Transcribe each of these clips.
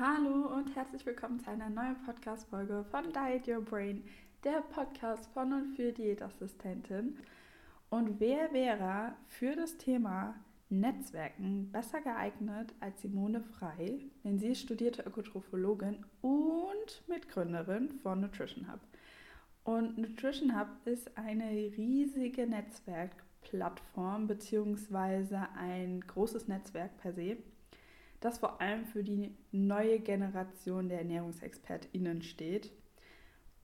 Hallo und herzlich willkommen zu einer neuen Podcast-Folge von Diet Your Brain, der Podcast von und für Diätassistentin. Und wer wäre für das Thema Netzwerken besser geeignet als Simone Frei, denn sie ist studierte Ökotrophologin und Mitgründerin von Nutrition Hub. Und Nutrition Hub ist eine riesige Netzwerkplattform bzw. ein großes Netzwerk per se das vor allem für die neue Generation der ErnährungsexpertInnen steht.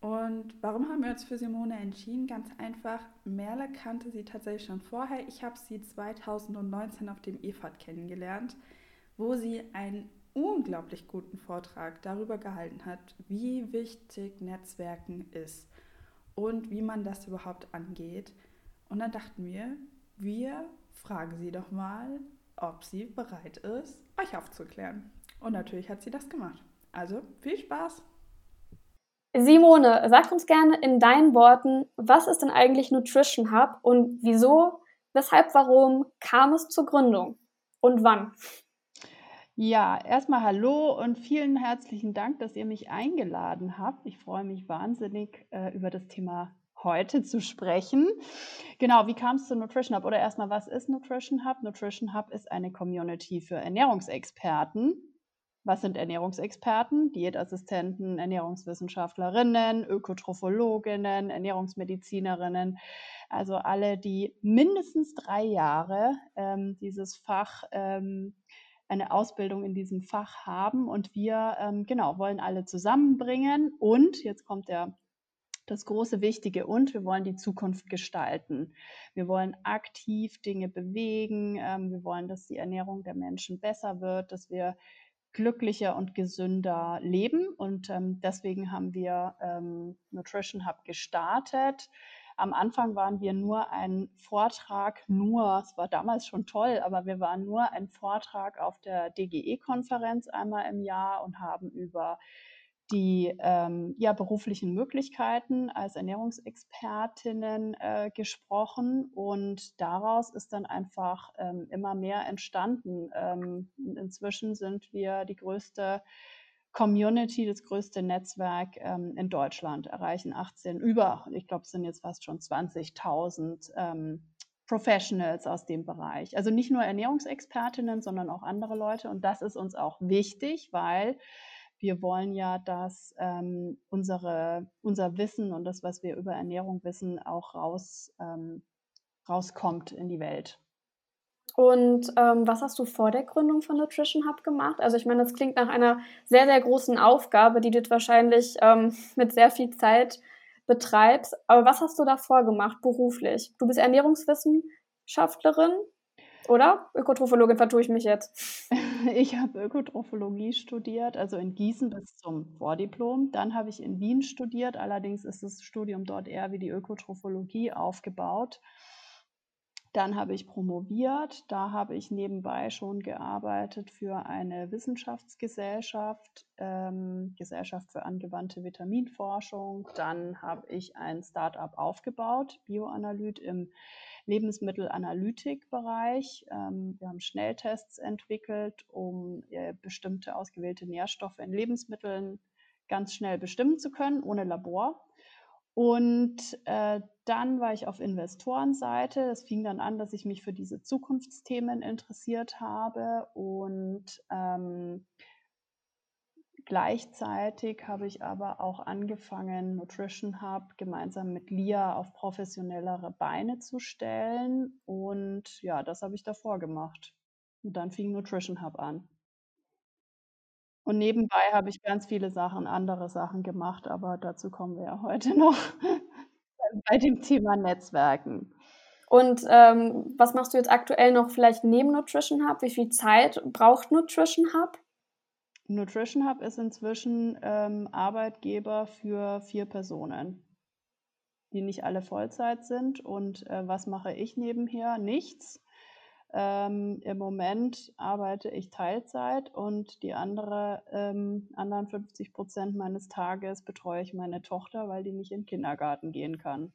Und warum haben wir uns für Simone entschieden? Ganz einfach, Merle kannte sie tatsächlich schon vorher. Ich habe sie 2019 auf dem EFAT kennengelernt, wo sie einen unglaublich guten Vortrag darüber gehalten hat, wie wichtig Netzwerken ist und wie man das überhaupt angeht. Und dann dachten wir, wir fragen sie doch mal, ob sie bereit ist, euch aufzuklären. Und natürlich hat sie das gemacht. Also viel Spaß! Simone, sag uns gerne in deinen Worten, was ist denn eigentlich Nutrition Hub und wieso, weshalb, warum kam es zur Gründung und wann? Ja, erstmal hallo und vielen herzlichen Dank, dass ihr mich eingeladen habt. Ich freue mich wahnsinnig äh, über das Thema heute zu sprechen. Genau, wie kam es zu Nutrition Hub? Oder erstmal, was ist Nutrition Hub? Nutrition Hub ist eine Community für Ernährungsexperten. Was sind Ernährungsexperten? Diätassistenten, Ernährungswissenschaftlerinnen, Ökotrophologinnen, Ernährungsmedizinerinnen. Also alle, die mindestens drei Jahre ähm, dieses Fach, ähm, eine Ausbildung in diesem Fach haben. Und wir, ähm, genau, wollen alle zusammenbringen. Und jetzt kommt der das große Wichtige und wir wollen die Zukunft gestalten. Wir wollen aktiv Dinge bewegen. Ähm, wir wollen, dass die Ernährung der Menschen besser wird, dass wir glücklicher und gesünder leben. Und ähm, deswegen haben wir ähm, Nutrition Hub gestartet. Am Anfang waren wir nur ein Vortrag, nur, es war damals schon toll, aber wir waren nur ein Vortrag auf der DGE-Konferenz einmal im Jahr und haben über die ähm, ja, beruflichen Möglichkeiten als Ernährungsexpertinnen äh, gesprochen und daraus ist dann einfach ähm, immer mehr entstanden. Ähm, inzwischen sind wir die größte Community, das größte Netzwerk ähm, in Deutschland, erreichen 18 über, ich glaube, es sind jetzt fast schon 20.000 ähm, Professionals aus dem Bereich. Also nicht nur Ernährungsexpertinnen, sondern auch andere Leute und das ist uns auch wichtig, weil wir wollen ja, dass ähm, unsere, unser Wissen und das, was wir über Ernährung wissen, auch raus, ähm, rauskommt in die Welt. Und ähm, was hast du vor der Gründung von Nutrition Hub gemacht? Also ich meine, das klingt nach einer sehr, sehr großen Aufgabe, die du wahrscheinlich ähm, mit sehr viel Zeit betreibst. Aber was hast du davor gemacht beruflich? Du bist Ernährungswissenschaftlerin oder? Ökotrophologin vertue ich mich jetzt. Ich habe Ökotrophologie studiert, also in Gießen bis zum Vordiplom. Dann habe ich in Wien studiert, allerdings ist das Studium dort eher wie die Ökotrophologie aufgebaut. Dann habe ich promoviert, da habe ich nebenbei schon gearbeitet für eine Wissenschaftsgesellschaft, ähm, Gesellschaft für angewandte Vitaminforschung. Dann habe ich ein Startup aufgebaut, Bioanalyt im Lebensmittelanalytikbereich. Ähm, wir haben Schnelltests entwickelt, um äh, bestimmte ausgewählte Nährstoffe in Lebensmitteln ganz schnell bestimmen zu können, ohne Labor. Und äh, dann war ich auf Investorenseite. Es fing dann an, dass ich mich für diese Zukunftsthemen interessiert habe und ähm, Gleichzeitig habe ich aber auch angefangen, Nutrition Hub gemeinsam mit Lia auf professionellere Beine zu stellen. Und ja, das habe ich davor gemacht. Und dann fing Nutrition Hub an. Und nebenbei habe ich ganz viele Sachen, andere Sachen gemacht, aber dazu kommen wir ja heute noch bei dem Thema Netzwerken. Und ähm, was machst du jetzt aktuell noch vielleicht neben Nutrition Hub? Wie viel Zeit braucht Nutrition Hub? Nutrition Hub ist inzwischen ähm, Arbeitgeber für vier Personen, die nicht alle Vollzeit sind. Und äh, was mache ich nebenher? Nichts. Ähm, Im Moment arbeite ich Teilzeit und die andere, ähm, anderen 50 Prozent meines Tages betreue ich meine Tochter, weil die nicht in den Kindergarten gehen kann.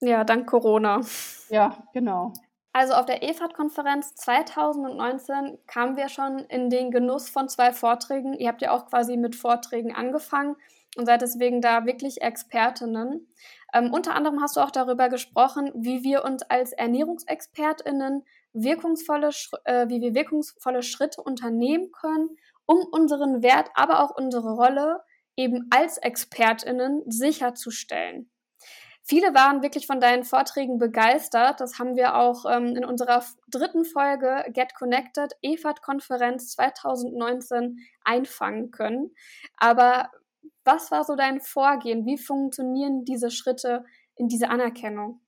Ja, dank Corona. Ja, genau. Also auf der EFAT-Konferenz 2019 kamen wir schon in den Genuss von zwei Vorträgen. Ihr habt ja auch quasi mit Vorträgen angefangen und seid deswegen da wirklich Expertinnen. Ähm, unter anderem hast du auch darüber gesprochen, wie wir uns als ErnährungsexpertInnen wirkungsvolle, äh, wie wir wirkungsvolle Schritte unternehmen können, um unseren Wert, aber auch unsere Rolle eben als ExpertInnen sicherzustellen. Viele waren wirklich von deinen Vorträgen begeistert. Das haben wir auch ähm, in unserer dritten Folge Get Connected EFAT-Konferenz 2019 einfangen können. Aber was war so dein Vorgehen? Wie funktionieren diese Schritte in diese Anerkennung?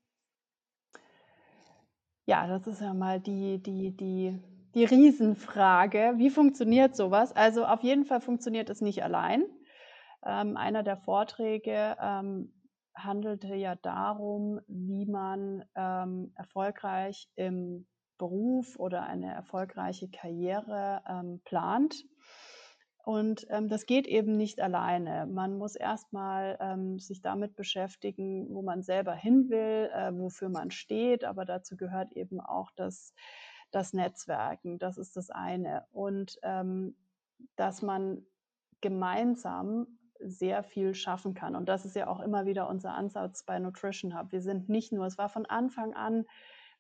Ja, das ist ja mal die, die, die, die Riesenfrage. Wie funktioniert sowas? Also auf jeden Fall funktioniert es nicht allein. Ähm, einer der Vorträge ähm, handelte ja darum, wie man ähm, erfolgreich im Beruf oder eine erfolgreiche Karriere ähm, plant. Und ähm, das geht eben nicht alleine. Man muss erstmal ähm, sich damit beschäftigen, wo man selber hin will, äh, wofür man steht. Aber dazu gehört eben auch das, das Netzwerken. Das ist das eine. Und ähm, dass man gemeinsam sehr viel schaffen kann. Und das ist ja auch immer wieder unser Ansatz bei Nutrition Hub. Wir sind nicht nur, es war von Anfang an,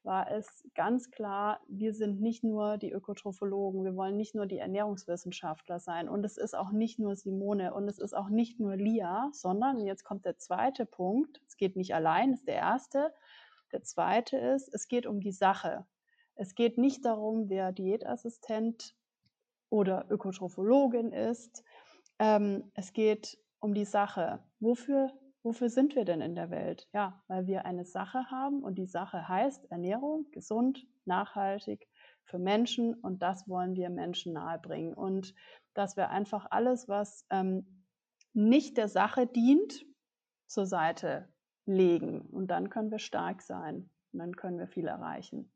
war es ganz klar, wir sind nicht nur die Ökotrophologen, wir wollen nicht nur die Ernährungswissenschaftler sein und es ist auch nicht nur Simone und es ist auch nicht nur Lia, sondern jetzt kommt der zweite Punkt, es geht nicht allein, ist der erste. Der zweite ist, es geht um die Sache. Es geht nicht darum, wer Diätassistent oder Ökotrophologin ist, ähm, es geht um die Sache. Wofür, wofür sind wir denn in der Welt? Ja, weil wir eine Sache haben und die Sache heißt Ernährung, gesund, nachhaltig für Menschen und das wollen wir Menschen nahebringen. Und dass wir einfach alles, was ähm, nicht der Sache dient, zur Seite legen. Und dann können wir stark sein und dann können wir viel erreichen.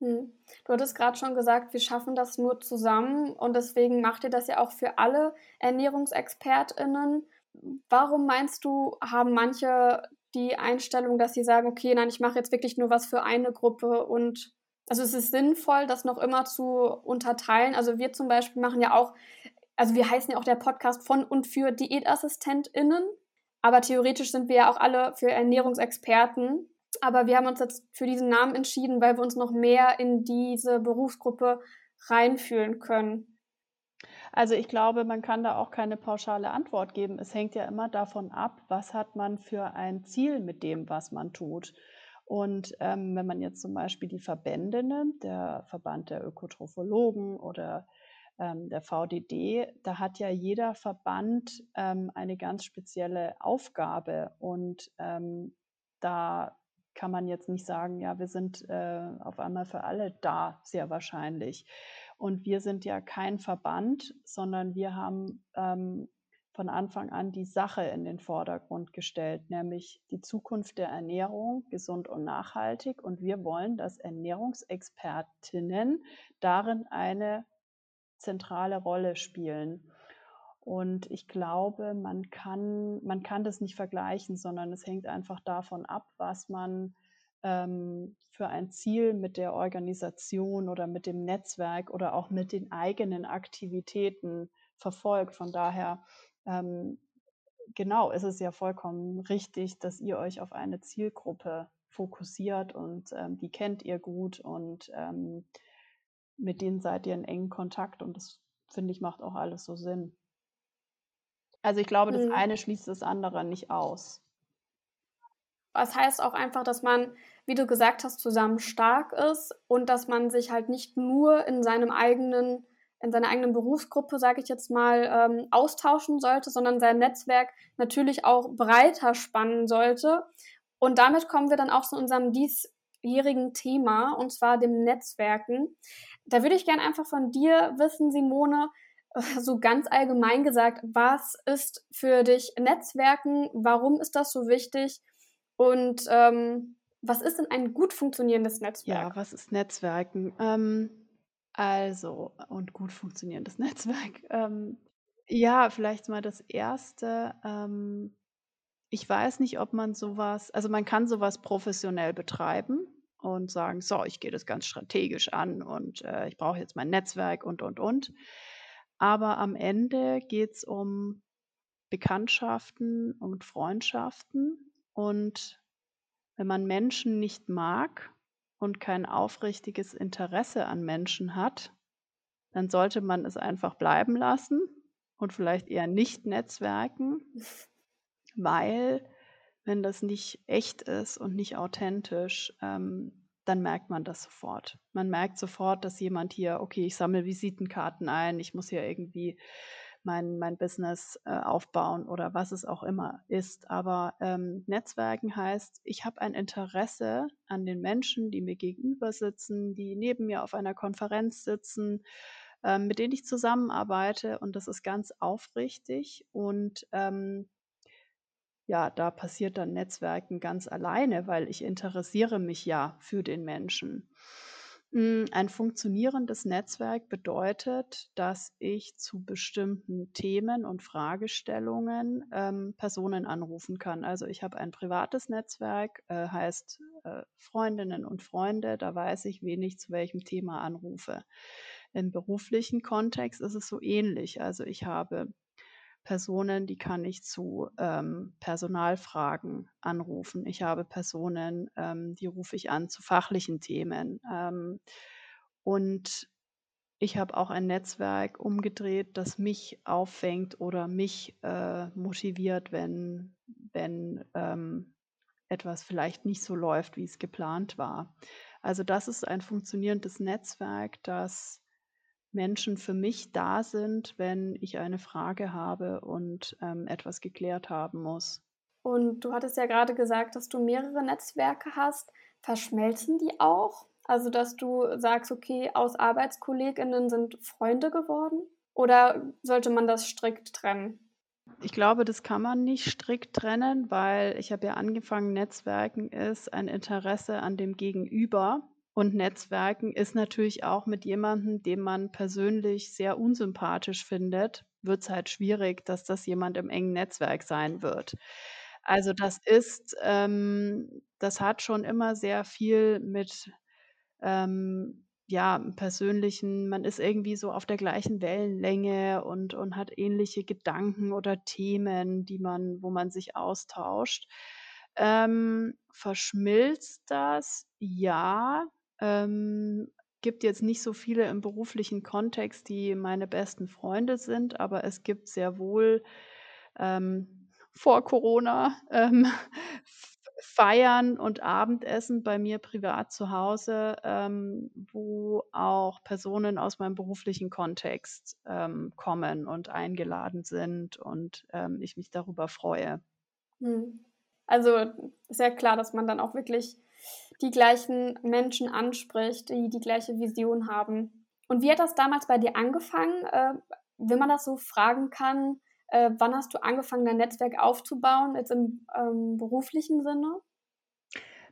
Hm. Du hattest gerade schon gesagt, wir schaffen das nur zusammen und deswegen macht ihr das ja auch für alle ErnährungsexpertInnen. Warum meinst du, haben manche die Einstellung, dass sie sagen, okay, nein, ich mache jetzt wirklich nur was für eine Gruppe und also es ist sinnvoll, das noch immer zu unterteilen. Also wir zum Beispiel machen ja auch, also wir heißen ja auch der Podcast von und für DiätassistentInnen, aber theoretisch sind wir ja auch alle für Ernährungsexperten aber wir haben uns jetzt für diesen Namen entschieden, weil wir uns noch mehr in diese Berufsgruppe reinfühlen können. Also ich glaube, man kann da auch keine pauschale Antwort geben. Es hängt ja immer davon ab, was hat man für ein Ziel mit dem, was man tut. Und ähm, wenn man jetzt zum Beispiel die Verbände nimmt, der Verband der Ökotrophologen oder ähm, der VDD, da hat ja jeder Verband ähm, eine ganz spezielle Aufgabe und ähm, da kann man jetzt nicht sagen, ja, wir sind äh, auf einmal für alle da, sehr wahrscheinlich. Und wir sind ja kein Verband, sondern wir haben ähm, von Anfang an die Sache in den Vordergrund gestellt, nämlich die Zukunft der Ernährung, gesund und nachhaltig. Und wir wollen, dass Ernährungsexpertinnen darin eine zentrale Rolle spielen. Und ich glaube, man kann, man kann das nicht vergleichen, sondern es hängt einfach davon ab, was man ähm, für ein Ziel mit der Organisation oder mit dem Netzwerk oder auch mit den eigenen Aktivitäten verfolgt. Von daher, ähm, genau, ist es ja vollkommen richtig, dass ihr euch auf eine Zielgruppe fokussiert und ähm, die kennt ihr gut und ähm, mit denen seid ihr in engen Kontakt und das finde ich macht auch alles so Sinn. Also ich glaube, das mhm. eine schließt das andere nicht aus. Das heißt auch einfach, dass man, wie du gesagt hast, zusammen stark ist und dass man sich halt nicht nur in seinem eigenen, in seiner eigenen Berufsgruppe, sage ich jetzt mal, ähm, austauschen sollte, sondern sein Netzwerk natürlich auch breiter spannen sollte. Und damit kommen wir dann auch zu unserem diesjährigen Thema, und zwar dem Netzwerken. Da würde ich gerne einfach von dir wissen, Simone, so ganz allgemein gesagt, was ist für dich Netzwerken? Warum ist das so wichtig? Und ähm, was ist denn ein gut funktionierendes Netzwerk? Ja, was ist Netzwerken? Ähm, also, und gut funktionierendes Netzwerk. Ähm, ja, vielleicht mal das Erste. Ähm, ich weiß nicht, ob man sowas, also man kann sowas professionell betreiben und sagen, so, ich gehe das ganz strategisch an und äh, ich brauche jetzt mein Netzwerk und, und, und. Aber am Ende geht es um Bekanntschaften und Freundschaften. Und wenn man Menschen nicht mag und kein aufrichtiges Interesse an Menschen hat, dann sollte man es einfach bleiben lassen und vielleicht eher nicht netzwerken, weil wenn das nicht echt ist und nicht authentisch, ähm, dann merkt man das sofort. Man merkt sofort, dass jemand hier, okay, ich sammle Visitenkarten ein, ich muss hier irgendwie mein, mein Business äh, aufbauen oder was es auch immer ist. Aber ähm, Netzwerken heißt, ich habe ein Interesse an den Menschen, die mir gegenüber sitzen, die neben mir auf einer Konferenz sitzen, ähm, mit denen ich zusammenarbeite und das ist ganz aufrichtig und ähm, ja, da passiert dann Netzwerken ganz alleine, weil ich interessiere mich ja für den Menschen. Hm, ein funktionierendes Netzwerk bedeutet, dass ich zu bestimmten Themen und Fragestellungen ähm, Personen anrufen kann. Also ich habe ein privates Netzwerk, äh, heißt äh, Freundinnen und Freunde, da weiß ich, wen ich zu welchem Thema anrufe. Im beruflichen Kontext ist es so ähnlich. Also ich habe Personen, die kann ich zu ähm, Personalfragen anrufen. Ich habe Personen, ähm, die rufe ich an zu fachlichen Themen. Ähm, und ich habe auch ein Netzwerk umgedreht, das mich auffängt oder mich äh, motiviert, wenn, wenn ähm, etwas vielleicht nicht so läuft, wie es geplant war. Also das ist ein funktionierendes Netzwerk, das Menschen für mich da sind, wenn ich eine Frage habe und ähm, etwas geklärt haben muss. Und du hattest ja gerade gesagt, dass du mehrere Netzwerke hast. Verschmelzen die auch? Also, dass du sagst, okay, aus Arbeitskolleginnen sind Freunde geworden? Oder sollte man das strikt trennen? Ich glaube, das kann man nicht strikt trennen, weil ich habe ja angefangen, Netzwerken ist ein Interesse an dem Gegenüber. Und Netzwerken ist natürlich auch mit jemandem, den man persönlich sehr unsympathisch findet, wird es halt schwierig, dass das jemand im engen Netzwerk sein wird. Also das ist, ähm, das hat schon immer sehr viel mit ähm, ja, persönlichen, man ist irgendwie so auf der gleichen Wellenlänge und, und hat ähnliche Gedanken oder Themen, die man, wo man sich austauscht. Ähm, verschmilzt das? Ja, ähm, gibt jetzt nicht so viele im beruflichen Kontext, die meine besten Freunde sind, aber es gibt sehr wohl ähm, vor Corona ähm, Feiern und Abendessen bei mir privat zu Hause, ähm, wo auch Personen aus meinem beruflichen Kontext ähm, kommen und eingeladen sind und ähm, ich mich darüber freue. Hm. Also sehr klar, dass man dann auch wirklich die gleichen Menschen anspricht, die die gleiche Vision haben. Und wie hat das damals bei dir angefangen? Äh, wenn man das so fragen kann, äh, wann hast du angefangen, dein Netzwerk aufzubauen, jetzt im ähm, beruflichen Sinne?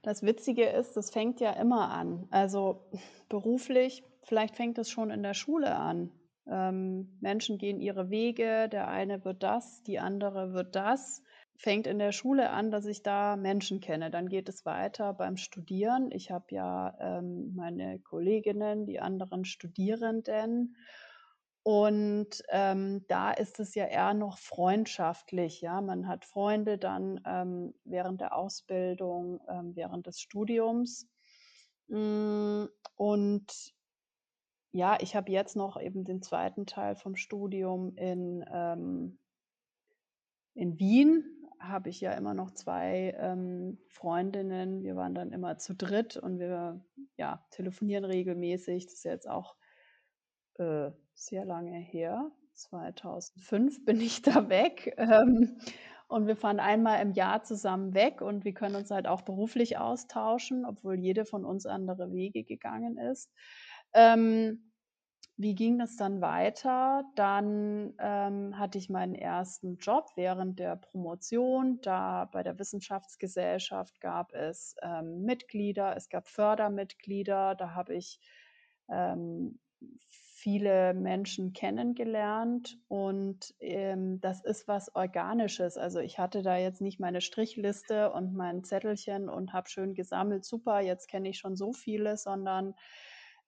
Das Witzige ist, das fängt ja immer an. Also beruflich, vielleicht fängt es schon in der Schule an. Ähm, Menschen gehen ihre Wege, der eine wird das, die andere wird das fängt in der Schule an, dass ich da Menschen kenne. Dann geht es weiter beim Studieren. Ich habe ja ähm, meine Kolleginnen, die anderen Studierenden. Und ähm, da ist es ja eher noch freundschaftlich. Ja, man hat Freunde dann ähm, während der Ausbildung, ähm, während des Studiums. Mm, und ja, ich habe jetzt noch eben den zweiten Teil vom Studium in, ähm, in Wien habe ich ja immer noch zwei ähm, Freundinnen. Wir waren dann immer zu dritt und wir ja, telefonieren regelmäßig. Das ist jetzt auch äh, sehr lange her. 2005 bin ich da weg. Ähm, und wir fahren einmal im Jahr zusammen weg und wir können uns halt auch beruflich austauschen, obwohl jede von uns andere Wege gegangen ist. Ähm, wie ging das dann weiter? Dann ähm, hatte ich meinen ersten Job während der Promotion. Da bei der Wissenschaftsgesellschaft gab es ähm, Mitglieder, es gab Fördermitglieder. Da habe ich ähm, viele Menschen kennengelernt und ähm, das ist was Organisches. Also ich hatte da jetzt nicht meine Strichliste und mein Zettelchen und habe schön gesammelt, super, jetzt kenne ich schon so viele, sondern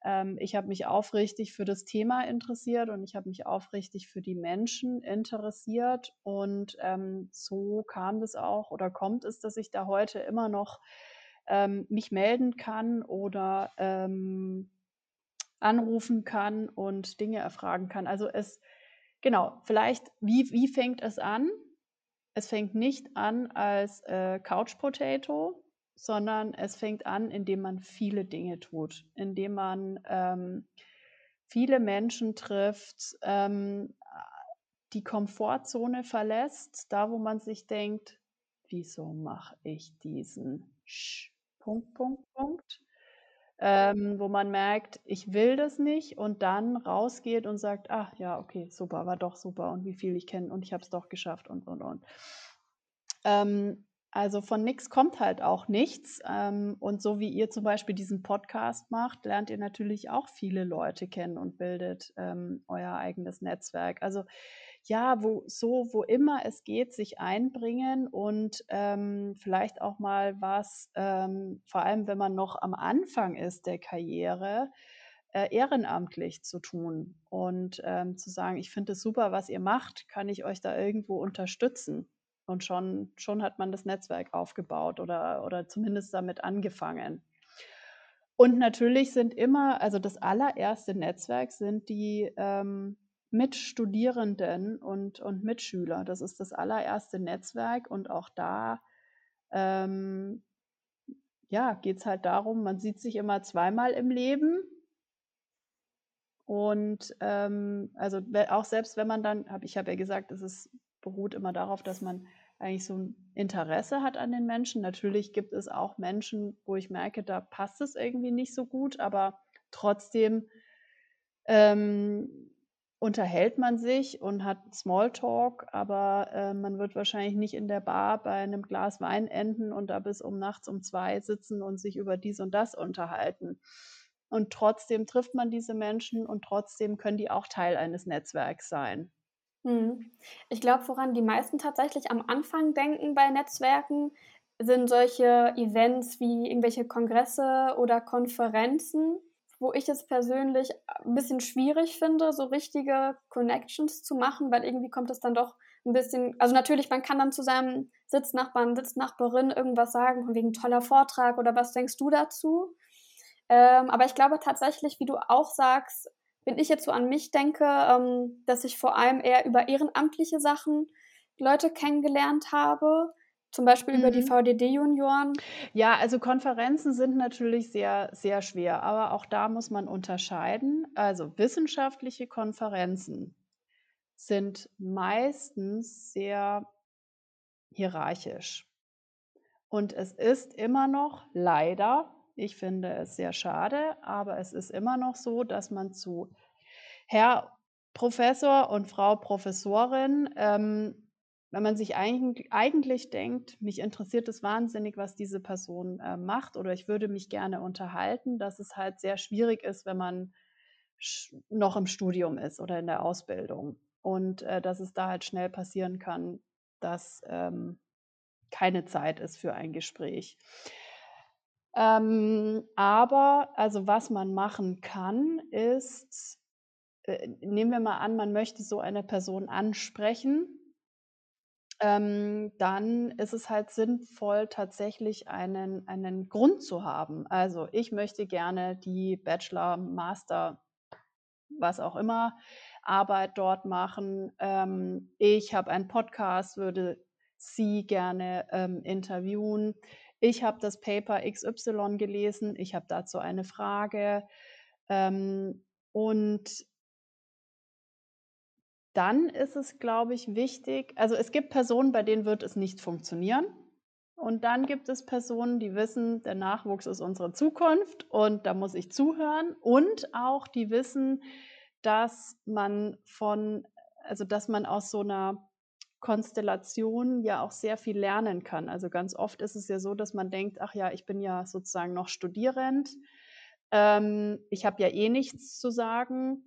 ähm, ich habe mich aufrichtig für das Thema interessiert und ich habe mich aufrichtig für die Menschen interessiert und ähm, so kam das auch oder kommt es, dass ich da heute immer noch ähm, mich melden kann oder ähm, anrufen kann und Dinge erfragen kann. Also es, genau, vielleicht, wie, wie fängt es an? Es fängt nicht an als äh, Couch Potato, sondern es fängt an, indem man viele Dinge tut, indem man ähm, viele Menschen trifft, ähm, die Komfortzone verlässt, da wo man sich denkt, wieso mache ich diesen Sch Punkt, Punkt, Punkt ähm, wo man merkt, ich will das nicht und dann rausgeht und sagt, ach ja, okay, super, war doch super und wie viel ich kenne und ich habe es doch geschafft und, und, und. Ähm, also von nichts kommt halt auch nichts. Ähm, und so wie ihr zum Beispiel diesen Podcast macht, lernt ihr natürlich auch viele Leute kennen und bildet ähm, euer eigenes Netzwerk. Also ja, wo so, wo immer es geht, sich einbringen und ähm, vielleicht auch mal was, ähm, vor allem wenn man noch am Anfang ist der Karriere, äh, ehrenamtlich zu tun und ähm, zu sagen, ich finde es super, was ihr macht, kann ich euch da irgendwo unterstützen? Und schon, schon hat man das Netzwerk aufgebaut oder, oder zumindest damit angefangen. Und natürlich sind immer, also das allererste Netzwerk sind die ähm, Mitstudierenden und, und Mitschüler. Das ist das allererste Netzwerk und auch da ähm, ja, geht es halt darum, man sieht sich immer zweimal im Leben. Und ähm, also auch selbst wenn man dann, hab, ich habe ja gesagt, es ist, beruht immer darauf, dass man eigentlich so ein Interesse hat an den Menschen. Natürlich gibt es auch Menschen, wo ich merke, da passt es irgendwie nicht so gut, aber trotzdem ähm, unterhält man sich und hat Smalltalk, aber äh, man wird wahrscheinlich nicht in der Bar bei einem Glas Wein enden und da bis um nachts um zwei sitzen und sich über dies und das unterhalten. Und trotzdem trifft man diese Menschen und trotzdem können die auch Teil eines Netzwerks sein. Hm. Ich glaube, woran die meisten tatsächlich am Anfang denken bei Netzwerken, sind solche Events wie irgendwelche Kongresse oder Konferenzen wo ich es persönlich ein bisschen schwierig finde, so richtige Connections zu machen, weil irgendwie kommt es dann doch ein bisschen, also natürlich, man kann dann zu seinem Sitznachbarn, Sitznachbarin irgendwas sagen, von wegen toller Vortrag oder was denkst du dazu? Ähm, aber ich glaube tatsächlich, wie du auch sagst, wenn ich jetzt so an mich denke, ähm, dass ich vor allem eher über ehrenamtliche Sachen Leute kennengelernt habe, zum Beispiel über die mhm. VDD-Junioren? Ja, also Konferenzen sind natürlich sehr, sehr schwer, aber auch da muss man unterscheiden. Also wissenschaftliche Konferenzen sind meistens sehr hierarchisch. Und es ist immer noch leider, ich finde es sehr schade, aber es ist immer noch so, dass man zu Herr Professor und Frau Professorin ähm, wenn man sich eigentlich, eigentlich denkt, mich interessiert es wahnsinnig, was diese Person äh, macht oder ich würde mich gerne unterhalten, dass es halt sehr schwierig ist, wenn man noch im Studium ist oder in der Ausbildung und äh, dass es da halt schnell passieren kann, dass ähm, keine Zeit ist für ein Gespräch. Ähm, aber also was man machen kann, ist, äh, nehmen wir mal an, man möchte so eine Person ansprechen ähm, dann ist es halt sinnvoll, tatsächlich einen, einen Grund zu haben. Also ich möchte gerne die Bachelor, Master, was auch immer, Arbeit dort machen. Ähm, ich habe einen Podcast, würde Sie gerne ähm, interviewen. Ich habe das Paper XY gelesen, ich habe dazu eine Frage. Ähm, und dann ist es, glaube ich, wichtig, also es gibt Personen, bei denen wird es nicht funktionieren. Und dann gibt es Personen, die wissen, der Nachwuchs ist unsere Zukunft und da muss ich zuhören. Und auch die wissen, dass man von, also dass man aus so einer Konstellation ja auch sehr viel lernen kann. Also ganz oft ist es ja so, dass man denkt, ach ja, ich bin ja sozusagen noch Studierend, ähm, ich habe ja eh nichts zu sagen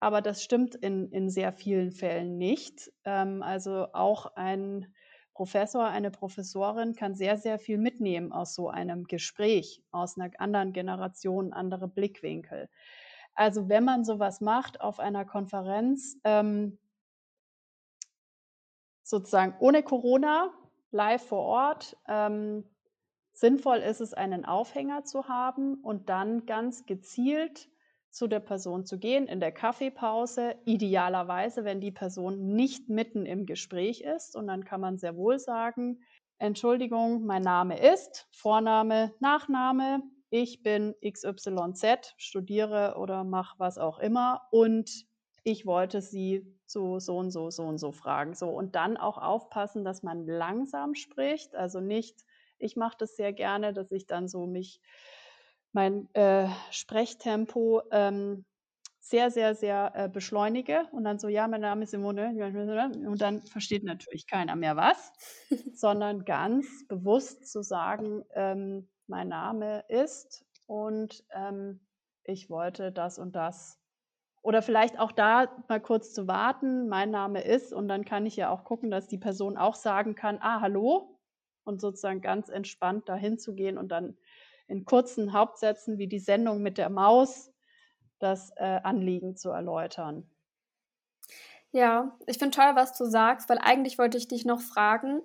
aber das stimmt in, in sehr vielen Fällen nicht. Ähm, also auch ein Professor, eine Professorin kann sehr, sehr viel mitnehmen aus so einem Gespräch, aus einer anderen Generation, andere Blickwinkel. Also wenn man sowas macht auf einer Konferenz, ähm, sozusagen ohne Corona, live vor Ort, ähm, sinnvoll ist es, einen Aufhänger zu haben und dann ganz gezielt zu der Person zu gehen in der Kaffeepause, idealerweise, wenn die Person nicht mitten im Gespräch ist. Und dann kann man sehr wohl sagen, Entschuldigung, mein Name ist, Vorname, Nachname, ich bin XYZ, studiere oder mache was auch immer und ich wollte Sie zu so und so, so und so fragen. So und dann auch aufpassen, dass man langsam spricht, also nicht, ich mache das sehr gerne, dass ich dann so mich mein äh, Sprechtempo ähm, sehr, sehr, sehr äh, beschleunige und dann so, ja, mein Name ist Simone und dann versteht natürlich keiner mehr was, sondern ganz bewusst zu sagen, ähm, mein Name ist und ähm, ich wollte das und das. Oder vielleicht auch da mal kurz zu warten, mein Name ist und dann kann ich ja auch gucken, dass die Person auch sagen kann, ah, hallo und sozusagen ganz entspannt dahin zu gehen und dann in kurzen Hauptsätzen wie die Sendung mit der Maus das äh, Anliegen zu erläutern. Ja, ich finde toll, was du sagst, weil eigentlich wollte ich dich noch fragen,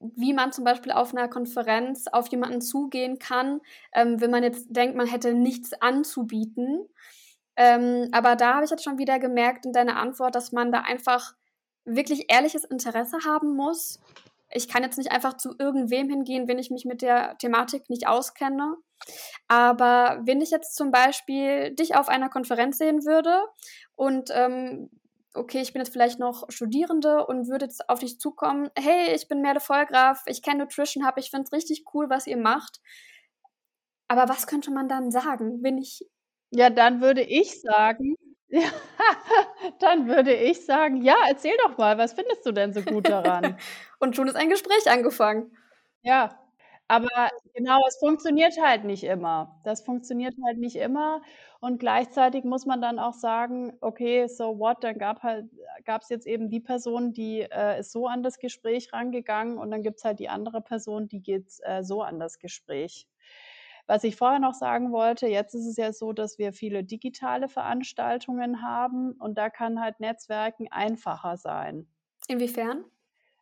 wie man zum Beispiel auf einer Konferenz auf jemanden zugehen kann, ähm, wenn man jetzt denkt, man hätte nichts anzubieten. Ähm, aber da habe ich jetzt schon wieder gemerkt in deiner Antwort, dass man da einfach wirklich ehrliches Interesse haben muss ich kann jetzt nicht einfach zu irgendwem hingehen, wenn ich mich mit der Thematik nicht auskenne. Aber wenn ich jetzt zum Beispiel dich auf einer Konferenz sehen würde und ähm, okay, ich bin jetzt vielleicht noch Studierende und würde jetzt auf dich zukommen, hey, ich bin Merle Vollgraf, ich kenne Nutrition Hub, ich finde es richtig cool, was ihr macht. Aber was könnte man dann sagen, wenn ich... Ja, dann würde ich sagen, ja, dann würde ich sagen, ja, erzähl doch mal, was findest du denn so gut daran? Und schon ist ein Gespräch angefangen. Ja, aber genau, es funktioniert halt nicht immer. Das funktioniert halt nicht immer. Und gleichzeitig muss man dann auch sagen, okay, so what, dann gab halt, gab es jetzt eben die Person, die äh, ist so an das Gespräch rangegangen und dann gibt es halt die andere Person, die geht äh, so an das Gespräch. Was ich vorher noch sagen wollte, jetzt ist es ja so, dass wir viele digitale Veranstaltungen haben und da kann halt Netzwerken einfacher sein. Inwiefern?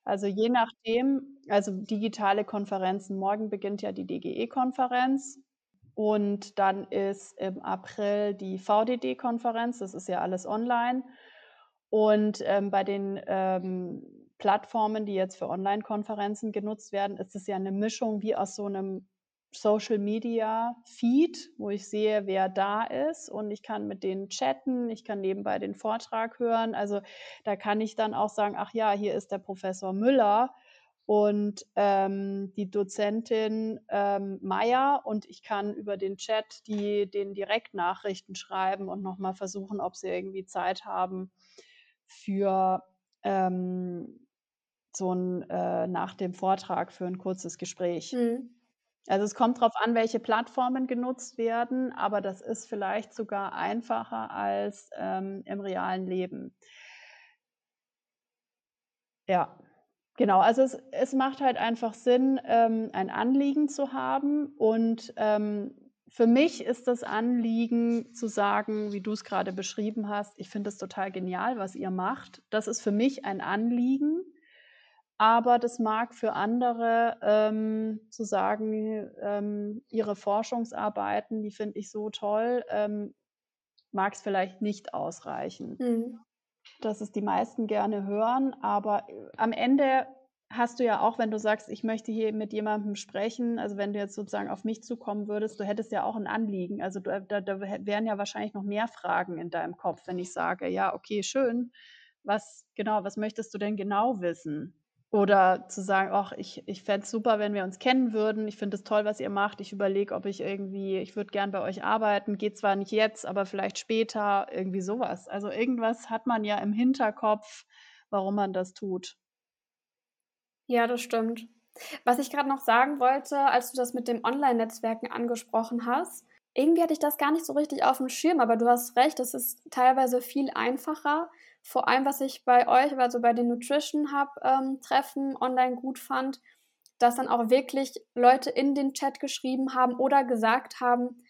Also je nachdem, also digitale Konferenzen, morgen beginnt ja die DGE-Konferenz und dann ist im April die VDD-Konferenz, das ist ja alles online. Und ähm, bei den ähm, Plattformen, die jetzt für Online-Konferenzen genutzt werden, ist es ja eine Mischung wie aus so einem Social Media Feed, wo ich sehe, wer da ist und ich kann mit denen chatten, ich kann nebenbei den Vortrag hören. Also da kann ich dann auch sagen, ach ja, hier ist der Professor Müller und ähm, die Dozentin ähm, Meier und ich kann über den Chat die, den Direktnachrichten schreiben und nochmal versuchen, ob sie irgendwie Zeit haben für ähm, so ein äh, nach dem Vortrag für ein kurzes Gespräch. Mhm. Also es kommt darauf an, welche Plattformen genutzt werden, aber das ist vielleicht sogar einfacher als ähm, im realen Leben. Ja, genau. Also es, es macht halt einfach Sinn, ähm, ein Anliegen zu haben. Und ähm, für mich ist das Anliegen zu sagen, wie du es gerade beschrieben hast, ich finde es total genial, was ihr macht. Das ist für mich ein Anliegen aber das mag für andere ähm, zu sagen, ähm, ihre Forschungsarbeiten, die finde ich so toll, ähm, mag es vielleicht nicht ausreichen. Mhm. Dass es die meisten gerne hören, aber äh, am Ende hast du ja auch, wenn du sagst, ich möchte hier mit jemandem sprechen, also wenn du jetzt sozusagen auf mich zukommen würdest, du hättest ja auch ein Anliegen. Also da, da, da wären ja wahrscheinlich noch mehr Fragen in deinem Kopf, wenn ich sage, ja, okay, schön. Was genau, was möchtest du denn genau wissen? Oder zu sagen, ach, ich, ich fände es super, wenn wir uns kennen würden. Ich finde es toll, was ihr macht. Ich überlege, ob ich irgendwie, ich würde gern bei euch arbeiten. Geht zwar nicht jetzt, aber vielleicht später, irgendwie sowas. Also irgendwas hat man ja im Hinterkopf, warum man das tut. Ja, das stimmt. Was ich gerade noch sagen wollte, als du das mit dem Online-Netzwerken angesprochen hast, irgendwie hatte ich das gar nicht so richtig auf dem Schirm, aber du hast recht, es ist teilweise viel einfacher. Vor allem, was ich bei euch, also bei den Nutrition Hub ähm, online gut fand, dass dann auch wirklich Leute in den Chat geschrieben haben oder gesagt haben,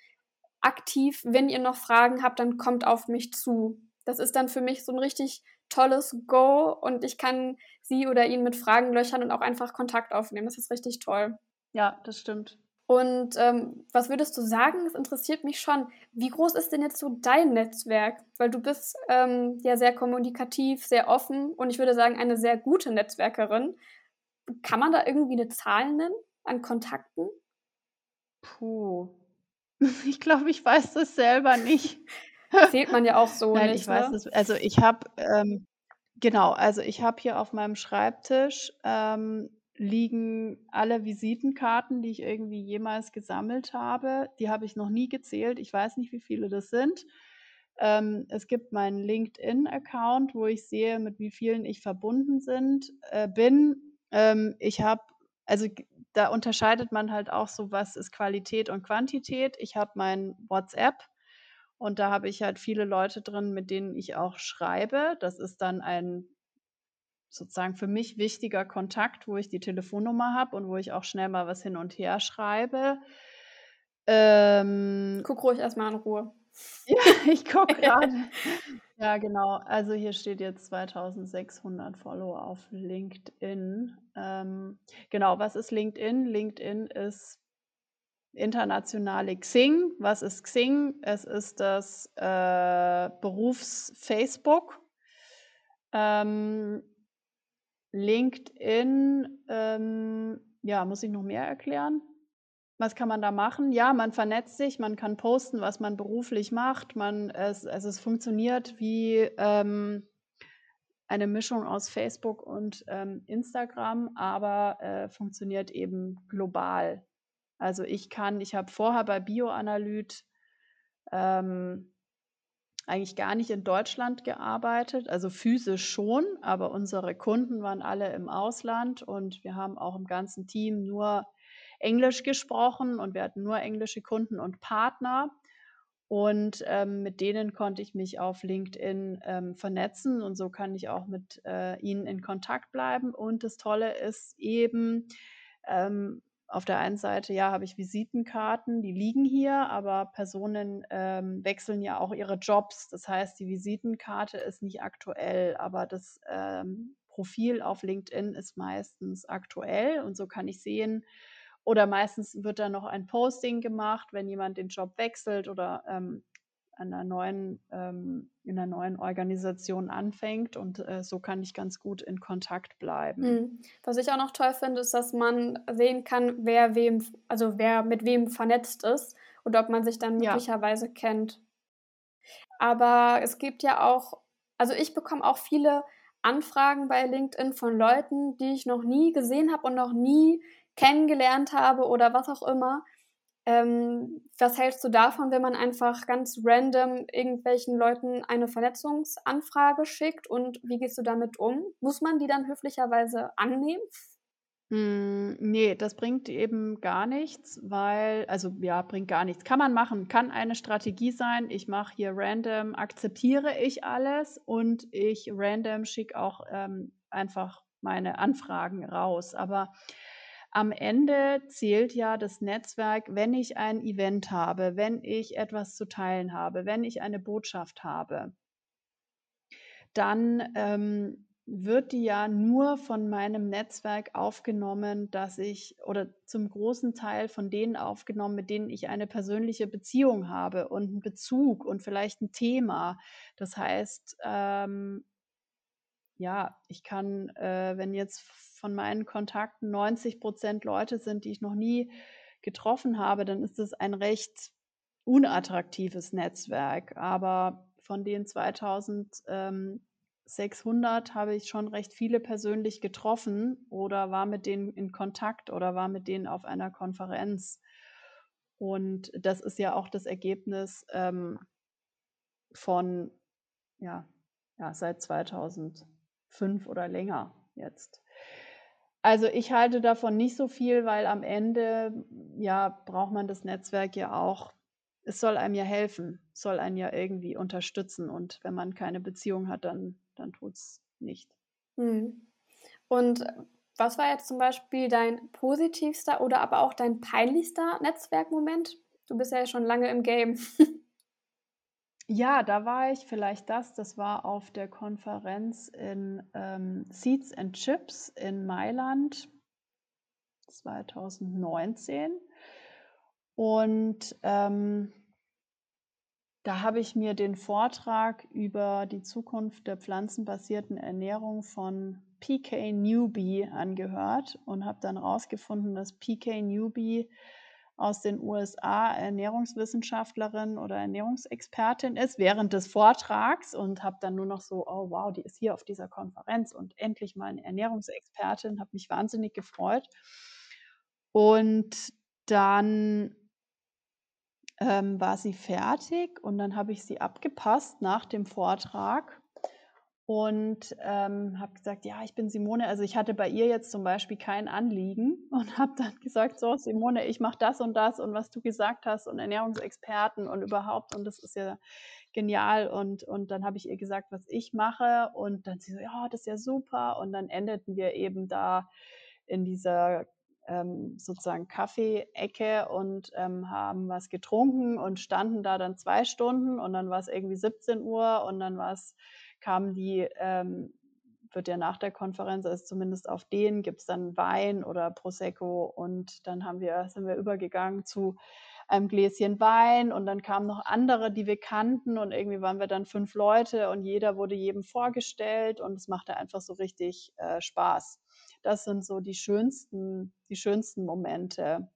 aktiv, wenn ihr noch Fragen habt, dann kommt auf mich zu. Das ist dann für mich so ein richtig tolles Go und ich kann sie oder ihn mit Fragen löchern und auch einfach Kontakt aufnehmen. Das ist richtig toll. Ja, das stimmt. Und ähm, was würdest du sagen? Es interessiert mich schon. Wie groß ist denn jetzt so dein Netzwerk? Weil du bist ähm, ja sehr kommunikativ, sehr offen und ich würde sagen, eine sehr gute Netzwerkerin. Kann man da irgendwie eine Zahl nennen an Kontakten? Puh. Ich glaube, ich weiß das selber nicht. Zählt man ja auch so Nein, nicht. ich weiß ne? das. Also ich habe, ähm, genau, also ich habe hier auf meinem Schreibtisch ähm, liegen alle Visitenkarten, die ich irgendwie jemals gesammelt habe. Die habe ich noch nie gezählt. Ich weiß nicht, wie viele das sind. Ähm, es gibt meinen LinkedIn-Account, wo ich sehe, mit wie vielen ich verbunden sind, äh, bin. Ähm, ich habe, also da unterscheidet man halt auch so, was ist Qualität und Quantität. Ich habe mein WhatsApp und da habe ich halt viele Leute drin, mit denen ich auch schreibe. Das ist dann ein sozusagen für mich wichtiger Kontakt, wo ich die Telefonnummer habe und wo ich auch schnell mal was hin und her schreibe. Ähm, Guck ruhig erstmal in Ruhe. ja, ich gucke gerade. Ja, genau. Also hier steht jetzt 2600 Follower auf LinkedIn. Ähm, genau, was ist LinkedIn? LinkedIn ist internationale Xing. Was ist Xing? Es ist das äh, Berufs-Facebook. Ähm, LinkedIn, ähm, ja, muss ich noch mehr erklären? Was kann man da machen? Ja, man vernetzt sich, man kann posten, was man beruflich macht. Man, es, also es funktioniert wie ähm, eine Mischung aus Facebook und ähm, Instagram, aber äh, funktioniert eben global. Also ich kann, ich habe vorher bei Bioanalyt ähm, eigentlich gar nicht in Deutschland gearbeitet, also physisch schon, aber unsere Kunden waren alle im Ausland und wir haben auch im ganzen Team nur Englisch gesprochen und wir hatten nur englische Kunden und Partner. Und ähm, mit denen konnte ich mich auf LinkedIn ähm, vernetzen und so kann ich auch mit äh, ihnen in Kontakt bleiben. Und das Tolle ist eben, ähm, auf der einen Seite, ja, habe ich Visitenkarten, die liegen hier, aber Personen ähm, wechseln ja auch ihre Jobs. Das heißt, die Visitenkarte ist nicht aktuell, aber das ähm, Profil auf LinkedIn ist meistens aktuell und so kann ich sehen, oder meistens wird da noch ein Posting gemacht, wenn jemand den Job wechselt oder ähm, einer neuen, ähm, in einer neuen Organisation anfängt. Und äh, so kann ich ganz gut in Kontakt bleiben. Mhm. Was ich auch noch toll finde, ist, dass man sehen kann, wer wem, also wer mit wem vernetzt ist und ob man sich dann Ja. möglicherweise kennt. Aber es gibt ja auch, also ich bekomme auch viele Anfragen bei LinkedIn von Leuten, die ich noch nie gesehen habe und noch nie kennengelernt habe oder was auch immer. Ähm, was hältst du davon, wenn man einfach ganz random irgendwelchen Leuten eine Vernetzungsanfrage schickt und wie gehst du damit um? Muss man die dann höflicherweise annehmen? Hm, nee, das bringt eben gar nichts, weil, also ja, bringt gar nichts. Kann man machen, kann eine Strategie sein. Ich mache hier random, akzeptiere ich alles und ich random schicke auch ähm, einfach meine Anfragen raus. Aber am Ende zählt ja das Netzwerk, wenn ich ein Event habe, wenn ich etwas zu teilen habe, wenn ich eine Botschaft habe, dann ähm, wird die ja nur von meinem Netzwerk aufgenommen, dass ich oder zum großen Teil von denen aufgenommen, mit denen ich eine persönliche Beziehung habe und einen Bezug und vielleicht ein Thema. Das heißt, ähm, ja, ich kann, äh, wenn jetzt von meinen Kontakten 90 Prozent Leute sind, die ich noch nie getroffen habe, dann ist es ein recht unattraktives Netzwerk. Aber von den 2600 habe ich schon recht viele persönlich getroffen oder war mit denen in Kontakt oder war mit denen auf einer Konferenz. Und das ist ja auch das Ergebnis ähm, von, ja, ja, seit 2005 oder länger jetzt. Also ich halte davon nicht so viel, weil am Ende ja braucht man das Netzwerk ja auch es soll einem ja helfen, soll einen ja irgendwie unterstützen. Und wenn man keine Beziehung hat, dann, dann tut es nicht. Mhm. Und was war jetzt zum Beispiel dein positivster oder aber auch dein peinlichster Netzwerkmoment? Du bist ja schon lange im Game. Ja, da war ich vielleicht das. Das war auf der Konferenz in ähm, Seeds and Chips in Mailand 2019. Und ähm, da habe ich mir den Vortrag über die Zukunft der pflanzenbasierten Ernährung von PK Newbie angehört und habe dann herausgefunden, dass PK Newbie aus den USA Ernährungswissenschaftlerin oder Ernährungsexpertin ist während des Vortrags und habe dann nur noch so, oh wow, die ist hier auf dieser Konferenz und endlich mal eine Ernährungsexpertin, habe mich wahnsinnig gefreut. Und dann ähm, war sie fertig und dann habe ich sie abgepasst nach dem Vortrag und ähm, habe gesagt, ja, ich bin Simone. Also ich hatte bei ihr jetzt zum Beispiel kein Anliegen und habe dann gesagt, so Simone, ich mache das und das und was du gesagt hast und Ernährungsexperten und überhaupt und das ist ja genial und, und dann habe ich ihr gesagt, was ich mache und dann sie so, ja, das ist ja super und dann endeten wir eben da in dieser ähm, sozusagen Kaffee-Ecke und ähm, haben was getrunken und standen da dann zwei Stunden und dann war es irgendwie 17 Uhr und dann war es kamen die, ähm, wird ja nach der Konferenz, also zumindest auf denen gibt es dann Wein oder Prosecco und dann haben wir, sind wir übergegangen zu einem Gläschen Wein und dann kamen noch andere, die wir kannten und irgendwie waren wir dann fünf Leute und jeder wurde jedem vorgestellt und es machte einfach so richtig äh, Spaß. Das sind so die schönsten, die schönsten Momente.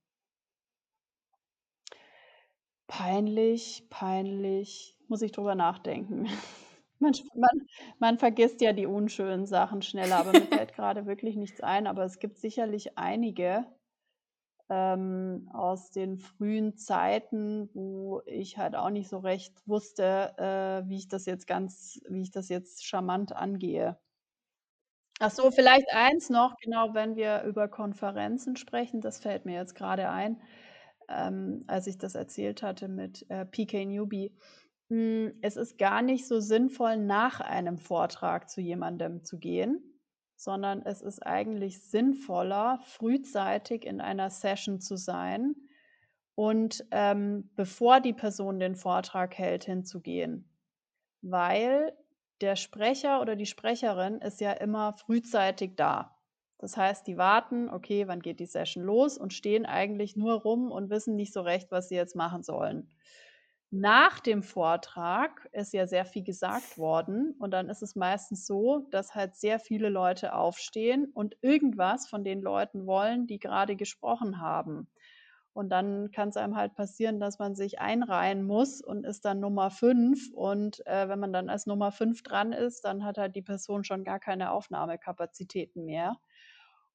Peinlich, peinlich, muss ich drüber nachdenken. Man, man, man vergisst ja die unschönen Sachen schneller, aber mir fällt gerade wirklich nichts ein. Aber es gibt sicherlich einige ähm, aus den frühen Zeiten, wo ich halt auch nicht so recht wusste, äh, wie ich das jetzt ganz, wie ich das jetzt charmant angehe. Ach so, vielleicht eins noch, genau, wenn wir über Konferenzen sprechen, das fällt mir jetzt gerade ein, ähm, als ich das erzählt hatte mit äh, PK Newbie. Hm, es ist gar nicht so sinnvoll, nach einem Vortrag zu jemandem zu gehen, sondern es ist eigentlich sinnvoller, frühzeitig in einer Session zu sein und ähm, bevor die Person den Vortrag hält, hinzugehen. Weil der Sprecher oder die Sprecherin ist ja immer frühzeitig da. Das heißt, die warten, okay, wann geht die Session los und stehen eigentlich nur rum und wissen nicht so recht, was sie jetzt machen sollen. Nach dem Vortrag ist ja sehr viel gesagt worden und dann ist es meistens so, dass halt sehr viele Leute aufstehen und irgendwas von den Leuten wollen, die gerade gesprochen haben. Und dann kann es einem halt passieren, dass man sich einreihen muss und ist dann Nummer fünf. Und äh, wenn man dann als Nummer fünf dran ist, dann hat halt die Person schon gar keine Aufnahmekapazitäten mehr.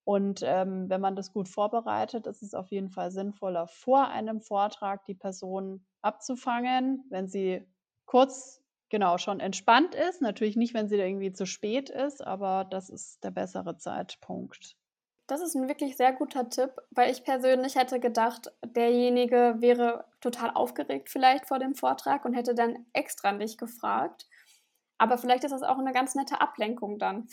Und ähm, wenn man das gut vorbereitet, ist es auf jeden Fall sinnvoller, vor einem Vortrag die Person abzufangen, wenn sie kurz, genau, schon entspannt ist. Natürlich nicht, wenn sie irgendwie zu spät ist, aber das ist der bessere Zeitpunkt. Das ist ein wirklich sehr guter Tipp, weil ich persönlich hätte gedacht, derjenige wäre total aufgeregt vielleicht vor dem Vortrag und hätte dann extra nicht gefragt. Aber vielleicht ist das auch eine ganz nette Ablenkung dann.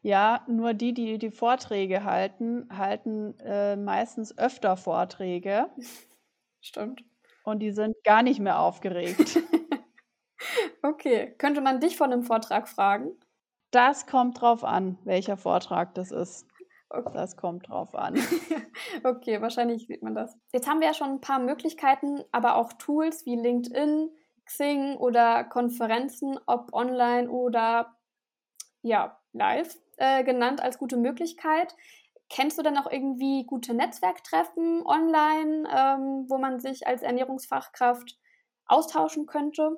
Ja, nur die, die die Vorträge halten, halten äh, meistens öfter Vorträge. Stimmt. Und die sind gar nicht mehr aufgeregt. okay, könnte man dich von einem Vortrag fragen? Das kommt drauf an, welcher Vortrag das ist. Okay. Das kommt drauf an. okay, wahrscheinlich sieht man das. Jetzt haben wir ja schon ein paar Möglichkeiten, aber auch Tools wie LinkedIn, Xing oder Konferenzen, ob online oder ja, live äh, genannt als gute Möglichkeit. Kennst du dann auch irgendwie gute Netzwerktreffen online, ähm, wo man sich als Ernährungsfachkraft austauschen könnte?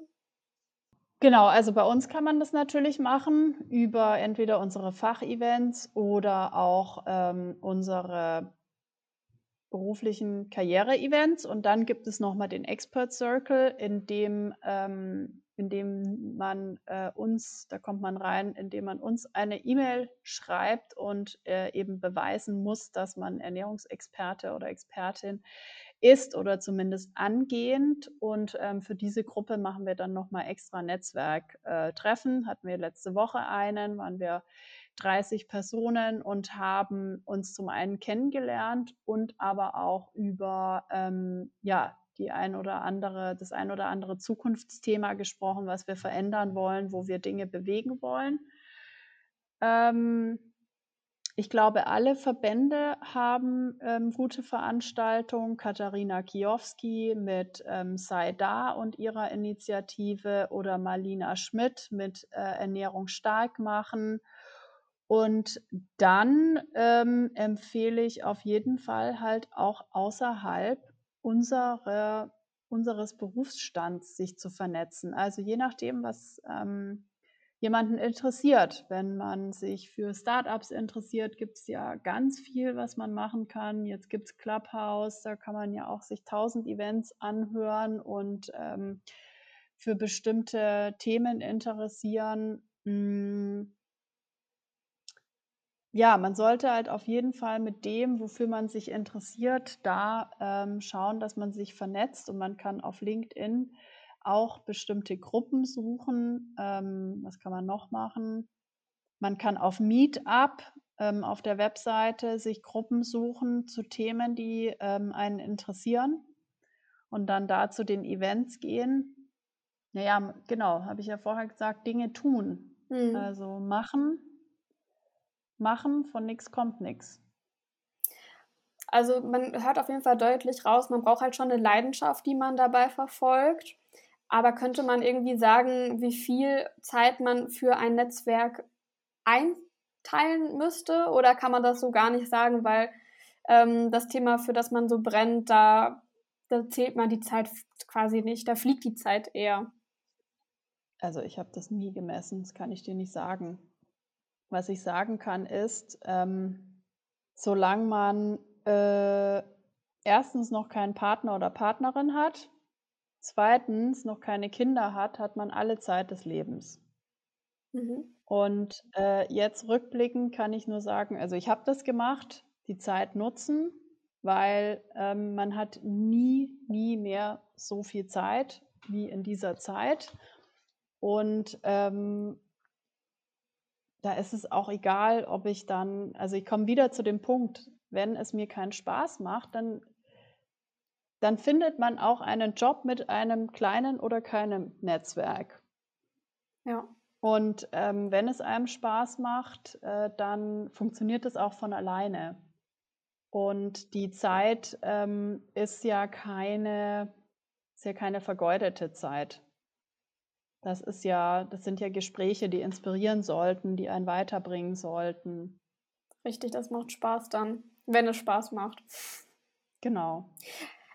Genau, also bei uns kann man das natürlich machen über entweder unsere Fachevents oder auch ähm, unsere beruflichen Karriere-Events. Und dann gibt es nochmal den Expert Circle, in dem ähm, indem man äh, uns, da kommt man rein, indem man uns eine E-Mail schreibt und äh, eben beweisen muss, dass man Ernährungsexperte oder Expertin ist oder zumindest angehend. Und ähm, für diese Gruppe machen wir dann nochmal extra Netzwerktreffen. Äh, Hatten wir letzte Woche einen, waren wir 30 Personen und haben uns zum einen kennengelernt und aber auch über ähm, ja, die ein oder andere, das ein oder andere Zukunftsthema gesprochen, was wir verändern wollen, wo wir Dinge bewegen wollen. Ähm, ich glaube, alle Verbände haben ähm, gute Veranstaltungen. Katharina Kiowski mit ähm, Sei da und ihrer Initiative oder Marlina Schmidt mit äh, Ernährung stark machen. Und dann ähm, empfehle ich auf jeden Fall halt auch außerhalb unsere, unseres Berufsstands sich zu vernetzen. Also je nachdem, was ähm, jemanden interessiert. Wenn man sich für Startups interessiert, gibt es ja ganz viel, was man machen kann. Jetzt gibt es Clubhouse, da kann man ja auch sich tausend Events anhören und ähm, für bestimmte Themen interessieren. Hm, ja, man sollte halt auf jeden Fall mit dem, wofür man sich interessiert, da ähm, schauen, dass man sich vernetzt und man kann auf LinkedIn auch bestimmte Gruppen suchen. Ähm, was kann man noch machen? Man kann auf Meetup ähm, auf der Webseite sich Gruppen suchen zu Themen, die ähm, einen interessieren und dann da zu den Events gehen. Naja, genau, habe ich ja vorher gesagt, Dinge tun. Mhm. Also machen machen, von nichts kommt nichts. Also man hört auf jeden Fall deutlich raus, man braucht halt schon eine Leidenschaft, die man dabei verfolgt. Aber könnte man irgendwie sagen, wie viel Zeit man für ein Netzwerk einteilen müsste? Oder kann man das so gar nicht sagen, weil ähm, das Thema, für das man so brennt, da, da zählt man die Zeit quasi nicht, da fliegt die Zeit eher. Also ich habe das nie gemessen, das kann ich dir nicht sagen. Was ich sagen kann, ist, ähm, solange man äh, erstens noch keinen Partner oder Partnerin hat, zweitens noch keine Kinder hat, hat man alle Zeit des Lebens. Mhm. Und äh, jetzt rückblickend kann ich nur sagen, also ich habe das gemacht, die Zeit nutzen, weil ähm, man hat nie, nie mehr so viel Zeit wie in dieser Zeit. Und ähm, da ist es auch egal, ob ich dann, also ich komme wieder zu dem Punkt, wenn es mir keinen Spaß macht, dann, dann findet man auch einen Job mit einem kleinen oder keinem Netzwerk. Ja. Und ähm, wenn es einem Spaß macht, äh, dann funktioniert es auch von alleine. Und die Zeit ähm, ist ja keine, ist ja keine vergeudete Zeit. Das ist ja, das sind ja Gespräche, die inspirieren sollten, die einen weiterbringen sollten. Richtig, das macht Spaß dann, wenn es Spaß macht. Genau.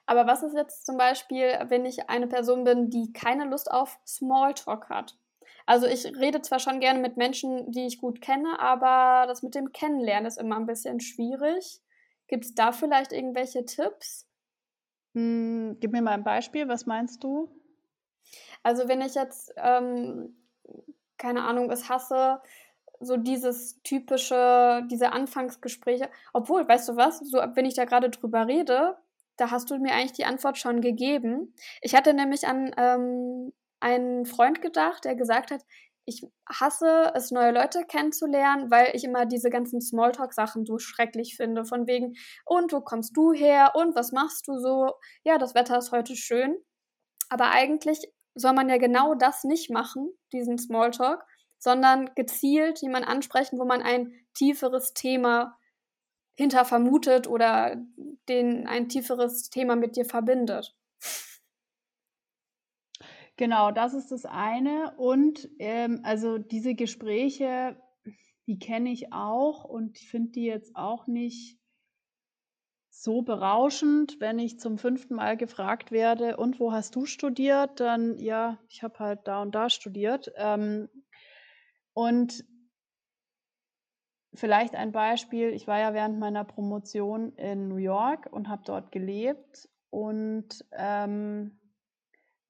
Aber was ist jetzt zum Beispiel, wenn ich eine Person bin, die keine Lust auf Smalltalk hat? Also ich rede zwar schon gerne mit Menschen, die ich gut kenne, aber das mit dem Kennenlernen ist immer ein bisschen schwierig. Gibt es da vielleicht irgendwelche Tipps? Hm, gib mir mal ein Beispiel, was meinst du? Also wenn ich jetzt, ähm, keine Ahnung, es hasse, so dieses typische, diese Anfangsgespräche, obwohl, weißt du was, so wenn ich da gerade drüber rede, da hast du mir eigentlich die Antwort schon gegeben. Ich hatte nämlich an ähm, einen Freund gedacht, der gesagt hat, ich hasse es, neue Leute kennenzulernen, weil ich immer diese ganzen Smalltalk-Sachen so schrecklich finde. Von wegen, und wo kommst du her? Und was machst du so? Ja, das Wetter ist heute schön. Aber eigentlich soll man ja genau das nicht machen, diesen Smalltalk, sondern gezielt jemanden ansprechen, wo man ein tieferes Thema hinter vermutet oder den ein tieferes Thema mit dir verbindet. Genau, das ist das eine. Und ähm, also diese Gespräche, die kenne ich auch und finde die jetzt auch nicht so berauschend, wenn ich zum fünften Mal gefragt werde, und wo hast du studiert? Dann, ja, ich habe halt da und da studiert. Ähm, und vielleicht ein Beispiel, ich war ja während meiner Promotion in New York und habe dort gelebt und ähm,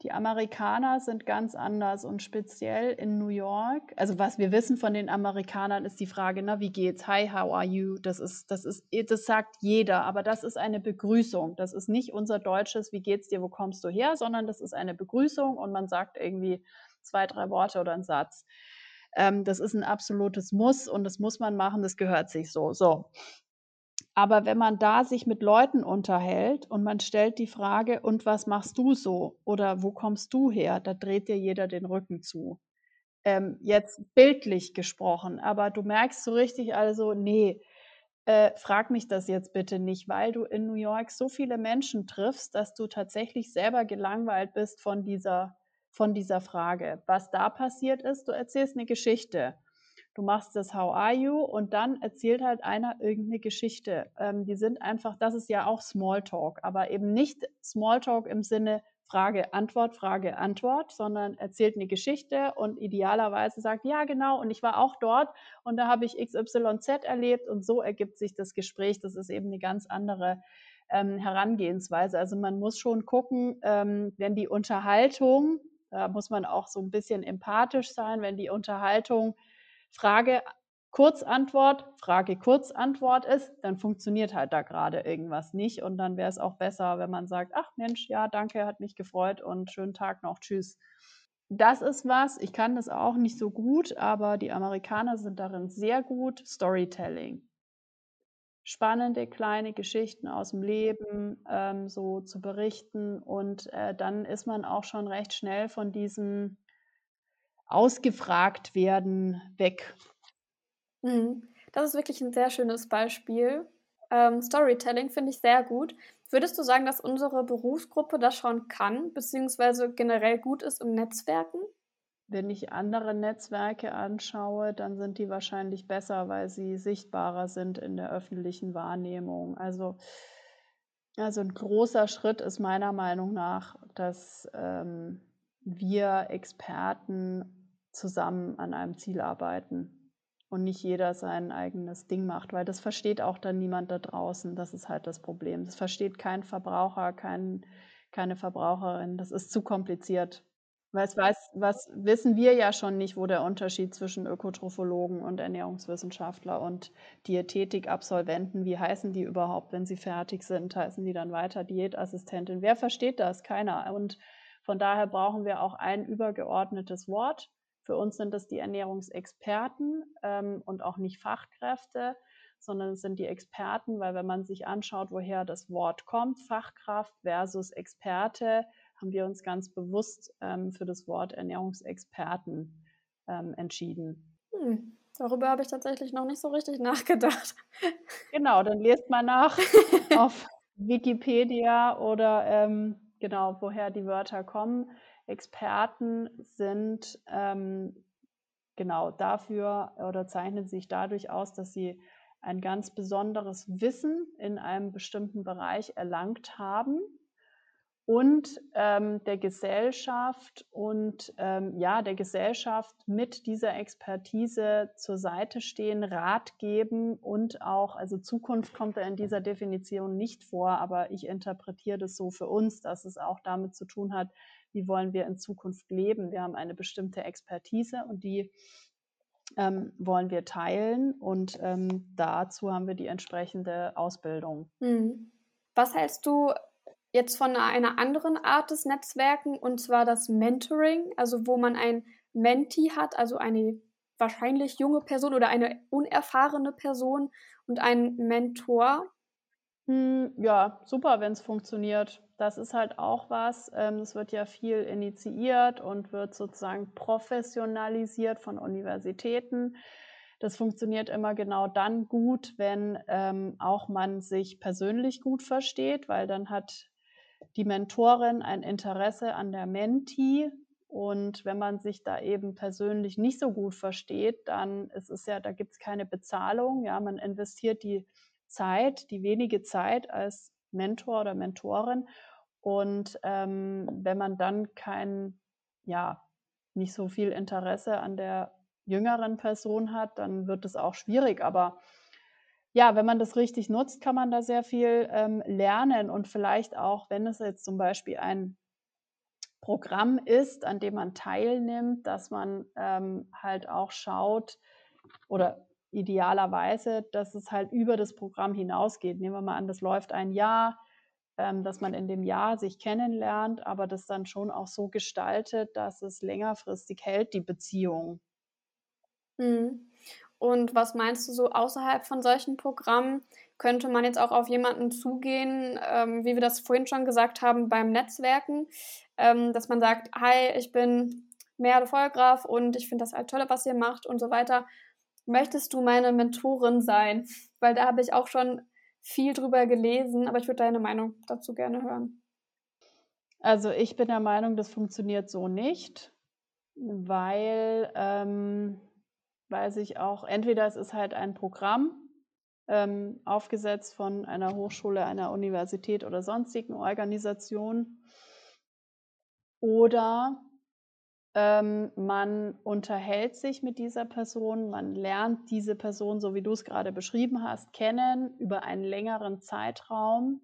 Die Amerikaner sind ganz anders und speziell in New York. Also was wir wissen von den Amerikanern ist die Frage, na, wie geht's? Hi, how are you? Das ist, das ist, das sagt jeder, aber das ist eine Begrüßung. Das ist nicht unser deutsches, wie geht's dir, wo kommst du her, sondern das ist eine Begrüßung und man sagt irgendwie zwei, drei Worte oder einen Satz. Ähm, das ist ein absolutes Muss und das muss man machen, das gehört sich so. So. Aber wenn man da sich mit Leuten unterhält und man stellt die Frage, und was machst du so? Oder wo kommst du her? Da dreht dir jeder den Rücken zu. Ähm, jetzt bildlich gesprochen, aber du merkst so richtig also, nee, äh, frag mich das jetzt bitte nicht, weil du in New York so viele Menschen triffst, dass du tatsächlich selber gelangweilt bist von dieser, von dieser Frage. Was da passiert ist, du erzählst eine Geschichte du machst das How are you und dann erzählt halt einer irgendeine Geschichte. Ähm, die sind einfach, das ist ja auch Smalltalk, aber eben nicht Smalltalk im Sinne Frage, Antwort, Frage, Antwort, sondern erzählt eine Geschichte und idealerweise sagt, ja genau, und ich war auch dort und da habe ich XYZ erlebt und so ergibt sich das Gespräch. Das ist eben eine ganz andere ähm, Herangehensweise. Also man muss schon gucken, ähm, wenn die Unterhaltung, da muss man auch so ein bisschen empathisch sein, wenn die Unterhaltung Frage, Kurzantwort, Frage, Kurzantwort ist, dann funktioniert halt da gerade irgendwas nicht. Und dann wäre es auch besser, wenn man sagt, ach Mensch, ja, danke, hat mich gefreut und schönen Tag noch, tschüss. Das ist was, ich kann das auch nicht so gut, aber die Amerikaner sind darin sehr gut, Storytelling. Spannende kleine Geschichten aus dem Leben ähm, so zu berichten und äh, dann ist man auch schon recht schnell von diesem ausgefragt werden weg. Mhm. Das ist wirklich ein sehr schönes Beispiel. Ähm, Storytelling finde ich sehr gut. Würdest du sagen, dass unsere Berufsgruppe das schon kann, beziehungsweise generell gut ist im Netzwerken? Wenn ich andere Netzwerke anschaue, dann sind die wahrscheinlich besser, weil sie sichtbarer sind in der öffentlichen Wahrnehmung. Also, also ein großer Schritt ist meiner Meinung nach, dass ähm, wir Experten zusammen an einem Ziel arbeiten und nicht jeder sein eigenes Ding macht, weil das versteht auch dann niemand da draußen. Das ist halt das Problem. Das versteht kein Verbraucher, kein, keine Verbraucherin. Das ist zu kompliziert. Es weiß, was wissen wir ja schon nicht, wo der Unterschied zwischen Ökotrophologen und Ernährungswissenschaftler und Diätetikabsolventen, wie heißen die überhaupt, wenn sie fertig sind? Heißen die dann weiter Diätassistentin? Wer versteht das? Keiner. Und von daher brauchen wir auch ein übergeordnetes Wort, für uns sind es die Ernährungsexperten ähm, und auch nicht Fachkräfte, sondern es sind die Experten, weil wenn man sich anschaut, woher das Wort kommt, Fachkraft versus Experte, haben wir uns ganz bewusst ähm, für das Wort Ernährungsexperten ähm, entschieden. Hm, darüber habe ich tatsächlich noch nicht so richtig nachgedacht. Genau, dann lest mal nach auf Wikipedia oder ähm, genau, woher die Wörter kommen. Experten sind ähm, genau dafür oder zeichnen sich dadurch aus, dass sie ein ganz besonderes Wissen in einem bestimmten Bereich erlangt haben und ähm, der Gesellschaft und ähm, ja, der Gesellschaft mit dieser Expertise zur Seite stehen, Rat geben und auch, also Zukunft kommt da in dieser Definition nicht vor, aber ich interpretiere das so für uns, dass es auch damit zu tun hat, wie wollen wir in Zukunft leben. Wir haben eine bestimmte Expertise und die ähm, wollen wir teilen und ähm, dazu haben wir die entsprechende Ausbildung. Hm. Was hältst du jetzt von einer anderen Art des Netzwerken und zwar das Mentoring, also wo man ein Mentee hat, also eine wahrscheinlich junge Person oder eine unerfahrene Person und einen Mentor? Hm, ja, super, wenn es funktioniert das ist halt auch was, ähm, es wird ja viel initiiert und wird sozusagen professionalisiert von Universitäten. Das funktioniert immer genau dann gut, wenn ähm, auch man sich persönlich gut versteht, weil dann hat die Mentorin ein Interesse an der Mentee. Und wenn man sich da eben persönlich nicht so gut versteht, dann ist es ja, da gibt es keine Bezahlung. Ja, man investiert die Zeit, die wenige Zeit als Mentor oder Mentorin. Und ähm, wenn man dann kein, ja, nicht so viel Interesse an der jüngeren Person hat, dann wird es auch schwierig. Aber ja, wenn man das richtig nutzt, kann man da sehr viel ähm, lernen und vielleicht auch, wenn es jetzt zum Beispiel ein Programm ist, an dem man teilnimmt, dass man ähm, halt auch schaut oder idealerweise, dass es halt über das Programm hinausgeht. Nehmen wir mal an, das läuft ein Jahr, ähm, dass man in dem Jahr sich kennenlernt, aber das dann schon auch so gestaltet, dass es längerfristig hält, die Beziehung. Mhm. Und was meinst du so außerhalb von solchen Programmen? Könnte man jetzt auch auf jemanden zugehen, ähm, wie wir das vorhin schon gesagt haben, beim Netzwerken, ähm, dass man sagt, hi, ich bin Merle Vollgraf und ich finde das halt toll, was ihr macht und so weiter. Möchtest du meine Mentorin sein? Weil da habe ich auch schon viel drüber gelesen, aber ich würde deine Meinung dazu gerne hören. Also ich bin der Meinung, das funktioniert so nicht, weil, ähm, weil sich auch, entweder es ist halt ein Programm ähm, aufgesetzt von einer Hochschule, einer Universität oder sonstigen Organisation, oder ähm, man unterhält sich mit dieser Person, man lernt diese Person, so wie du es gerade beschrieben hast, kennen über einen längeren Zeitraum.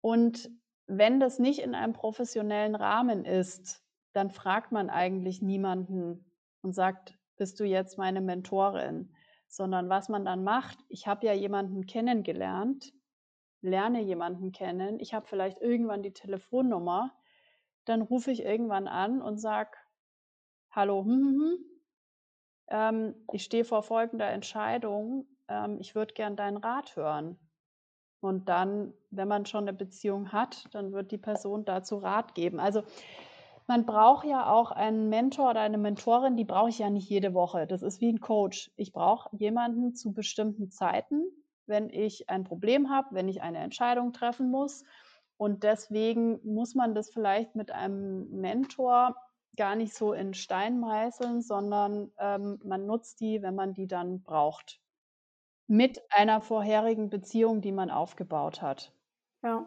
Und wenn das nicht in einem professionellen Rahmen ist, dann fragt man eigentlich niemanden und sagt, bist du jetzt meine Mentorin? Sondern was man dann macht, ich habe ja jemanden kennengelernt, lerne jemanden kennen, ich habe vielleicht irgendwann die Telefonnummer, dann rufe ich irgendwann an und sage, hallo, hm, hm, hm, ähm, ich stehe vor folgender Entscheidung, ähm, ich würde gern deinen Rat hören. Und dann, wenn man schon eine Beziehung hat, dann wird die Person dazu Rat geben. Also man braucht ja auch einen Mentor oder eine Mentorin, die brauche ich ja nicht jede Woche. Das ist wie ein Coach. Ich brauche jemanden zu bestimmten Zeiten, wenn ich ein Problem habe, wenn ich eine Entscheidung treffen muss. Und deswegen muss man das vielleicht mit einem Mentor gar nicht so in Stein meißeln, sondern ähm, man nutzt die, wenn man die dann braucht. Mit einer vorherigen Beziehung, die man aufgebaut hat. Ja.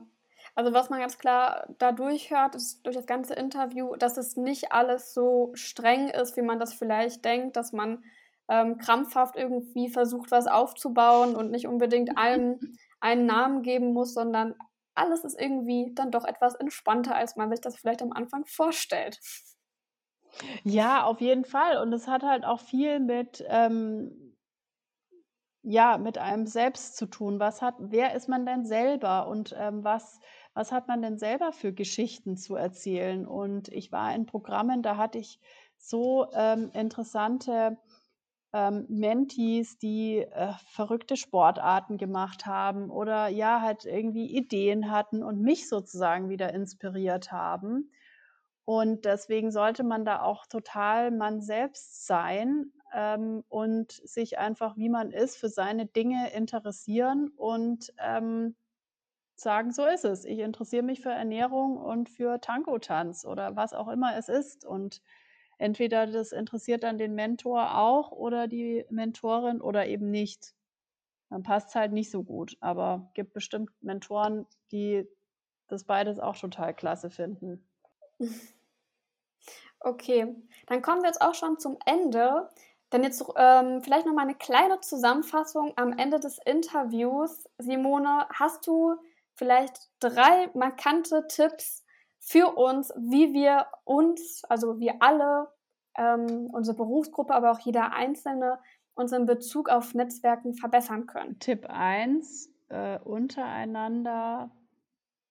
Also was man ganz klar dadurch hört, ist durch das ganze Interview, dass es nicht alles so streng ist, wie man das vielleicht denkt, dass man ähm, krampfhaft irgendwie versucht, was aufzubauen und nicht unbedingt allen einen Namen geben muss, sondern alles ist irgendwie dann doch etwas entspannter, als man sich das vielleicht am Anfang vorstellt. Ja, auf jeden Fall. Und es hat halt auch viel mit, ähm, ja, mit einem selbst zu tun. Was hat, wer ist man denn selber und ähm, was, was hat man denn selber für Geschichten zu erzählen? Und ich war in Programmen, da hatte ich so ähm, interessante ähm, Mentees, die äh, verrückte Sportarten gemacht haben oder ja, halt irgendwie Ideen hatten und mich sozusagen wieder inspiriert haben. Und deswegen sollte man da auch total man selbst sein ähm, und sich einfach, wie man ist, für seine Dinge interessieren und ähm, sagen, so ist es. Ich interessiere mich für Ernährung und für Tango-Tanz oder was auch immer es ist. Und entweder das interessiert dann den Mentor auch oder die Mentorin oder eben nicht. Dann passt es halt nicht so gut. Aber es gibt bestimmt Mentoren, die das beides auch total klasse finden. Okay, dann kommen wir jetzt auch schon zum Ende. Dann jetzt ähm, vielleicht noch mal eine kleine Zusammenfassung am Ende des Interviews. Simone, hast du vielleicht drei markante Tipps für uns, wie wir uns, also wir alle, ähm, unsere Berufsgruppe, aber auch jeder Einzelne, uns in Bezug auf Netzwerken verbessern können. Tipp 1, äh, untereinander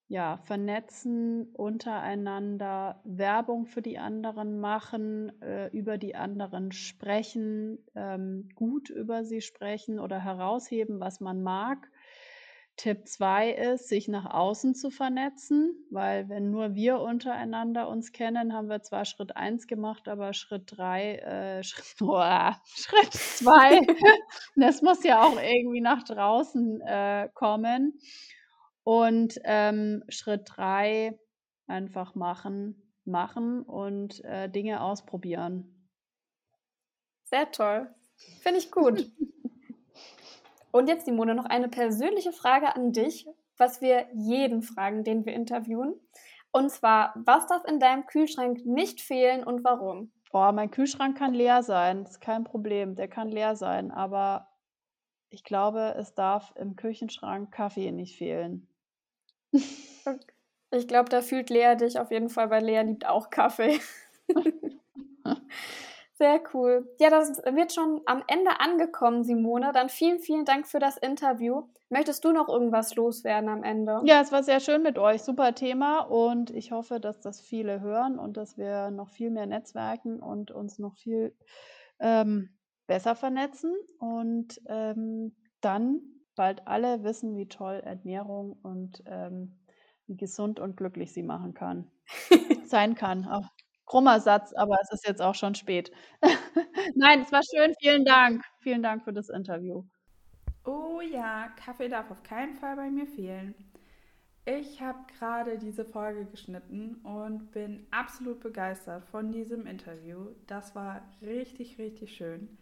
ja, vernetzen, untereinander Werbung für die anderen machen, äh, über die anderen sprechen, ähm, gut über sie sprechen oder herausheben, was man mag Tipp 2 ist, sich nach außen zu vernetzen, weil wenn nur wir untereinander uns kennen, haben wir zwar Schritt 1 gemacht, aber Schritt 3, äh, Schritt, oh, Schritt 2, das muss ja auch irgendwie nach draußen äh, kommen. Und ähm, Schritt 3, einfach machen, machen und äh, Dinge ausprobieren. Sehr toll. Finde ich gut. Und jetzt, Simone, noch eine persönliche Frage an dich, was wir jeden fragen, den wir interviewen. Und zwar, was darf in deinem Kühlschrank nicht fehlen und warum? Oh, mein Kühlschrank kann leer sein, das ist kein Problem, der kann leer sein, aber ich glaube, es darf im Küchenschrank Kaffee nicht fehlen. Ich glaube, da fühlt Lea dich auf jeden Fall, weil Lea liebt auch Kaffee. Sehr cool. Ja, das wird schon am Ende angekommen, Simone. Dann vielen, vielen Dank für das Interview. Möchtest du noch irgendwas loswerden am Ende? Ja, es war sehr schön mit euch. Super Thema. Und ich hoffe, dass das viele hören und dass wir noch viel mehr netzwerken und uns noch viel ähm, besser vernetzen. Und ähm, dann bald alle wissen, wie toll Ernährung und ähm, wie gesund und glücklich sie machen kann. Sein kann. Auch krummer Satz, aber es ist jetzt auch schon spät. Nein, es war schön. Vielen Dank. Vielen Dank für das Interview. Oh ja, Kaffee darf auf keinen Fall bei mir fehlen. Ich habe gerade diese Folge geschnitten und bin absolut begeistert von diesem Interview. Das war richtig, richtig schön.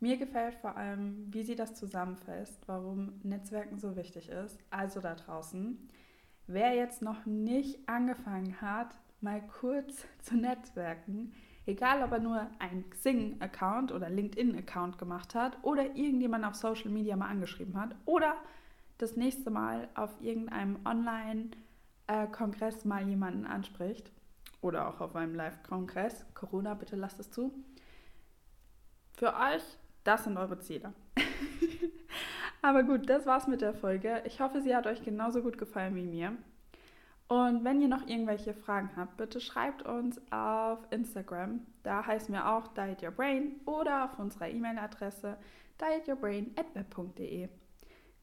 Mir gefällt vor allem, wie sie das zusammenfasst, warum Netzwerken so wichtig ist. Also da draußen, wer jetzt noch nicht angefangen hat, mal kurz zu netzwerken, egal ob er nur einen Xing-Account oder LinkedIn-Account gemacht hat oder irgendjemand auf Social Media mal angeschrieben hat oder das nächste Mal auf irgendeinem Online-Kongress mal jemanden anspricht oder auch auf einem Live-Kongress. Corona, bitte lasst es zu. Für euch, das sind eure Ziele. Aber gut, das war's mit der Folge. Ich hoffe, sie hat euch genauso gut gefallen wie mir. Und wenn ihr noch irgendwelche Fragen habt, bitte schreibt uns auf Instagram. Da heißen wir auch Diet Your Brain oder auf unserer E-Mail-Adresse dietyourbrain.web.de.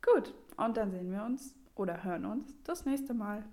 Gut, und dann sehen wir uns oder hören uns das nächste Mal.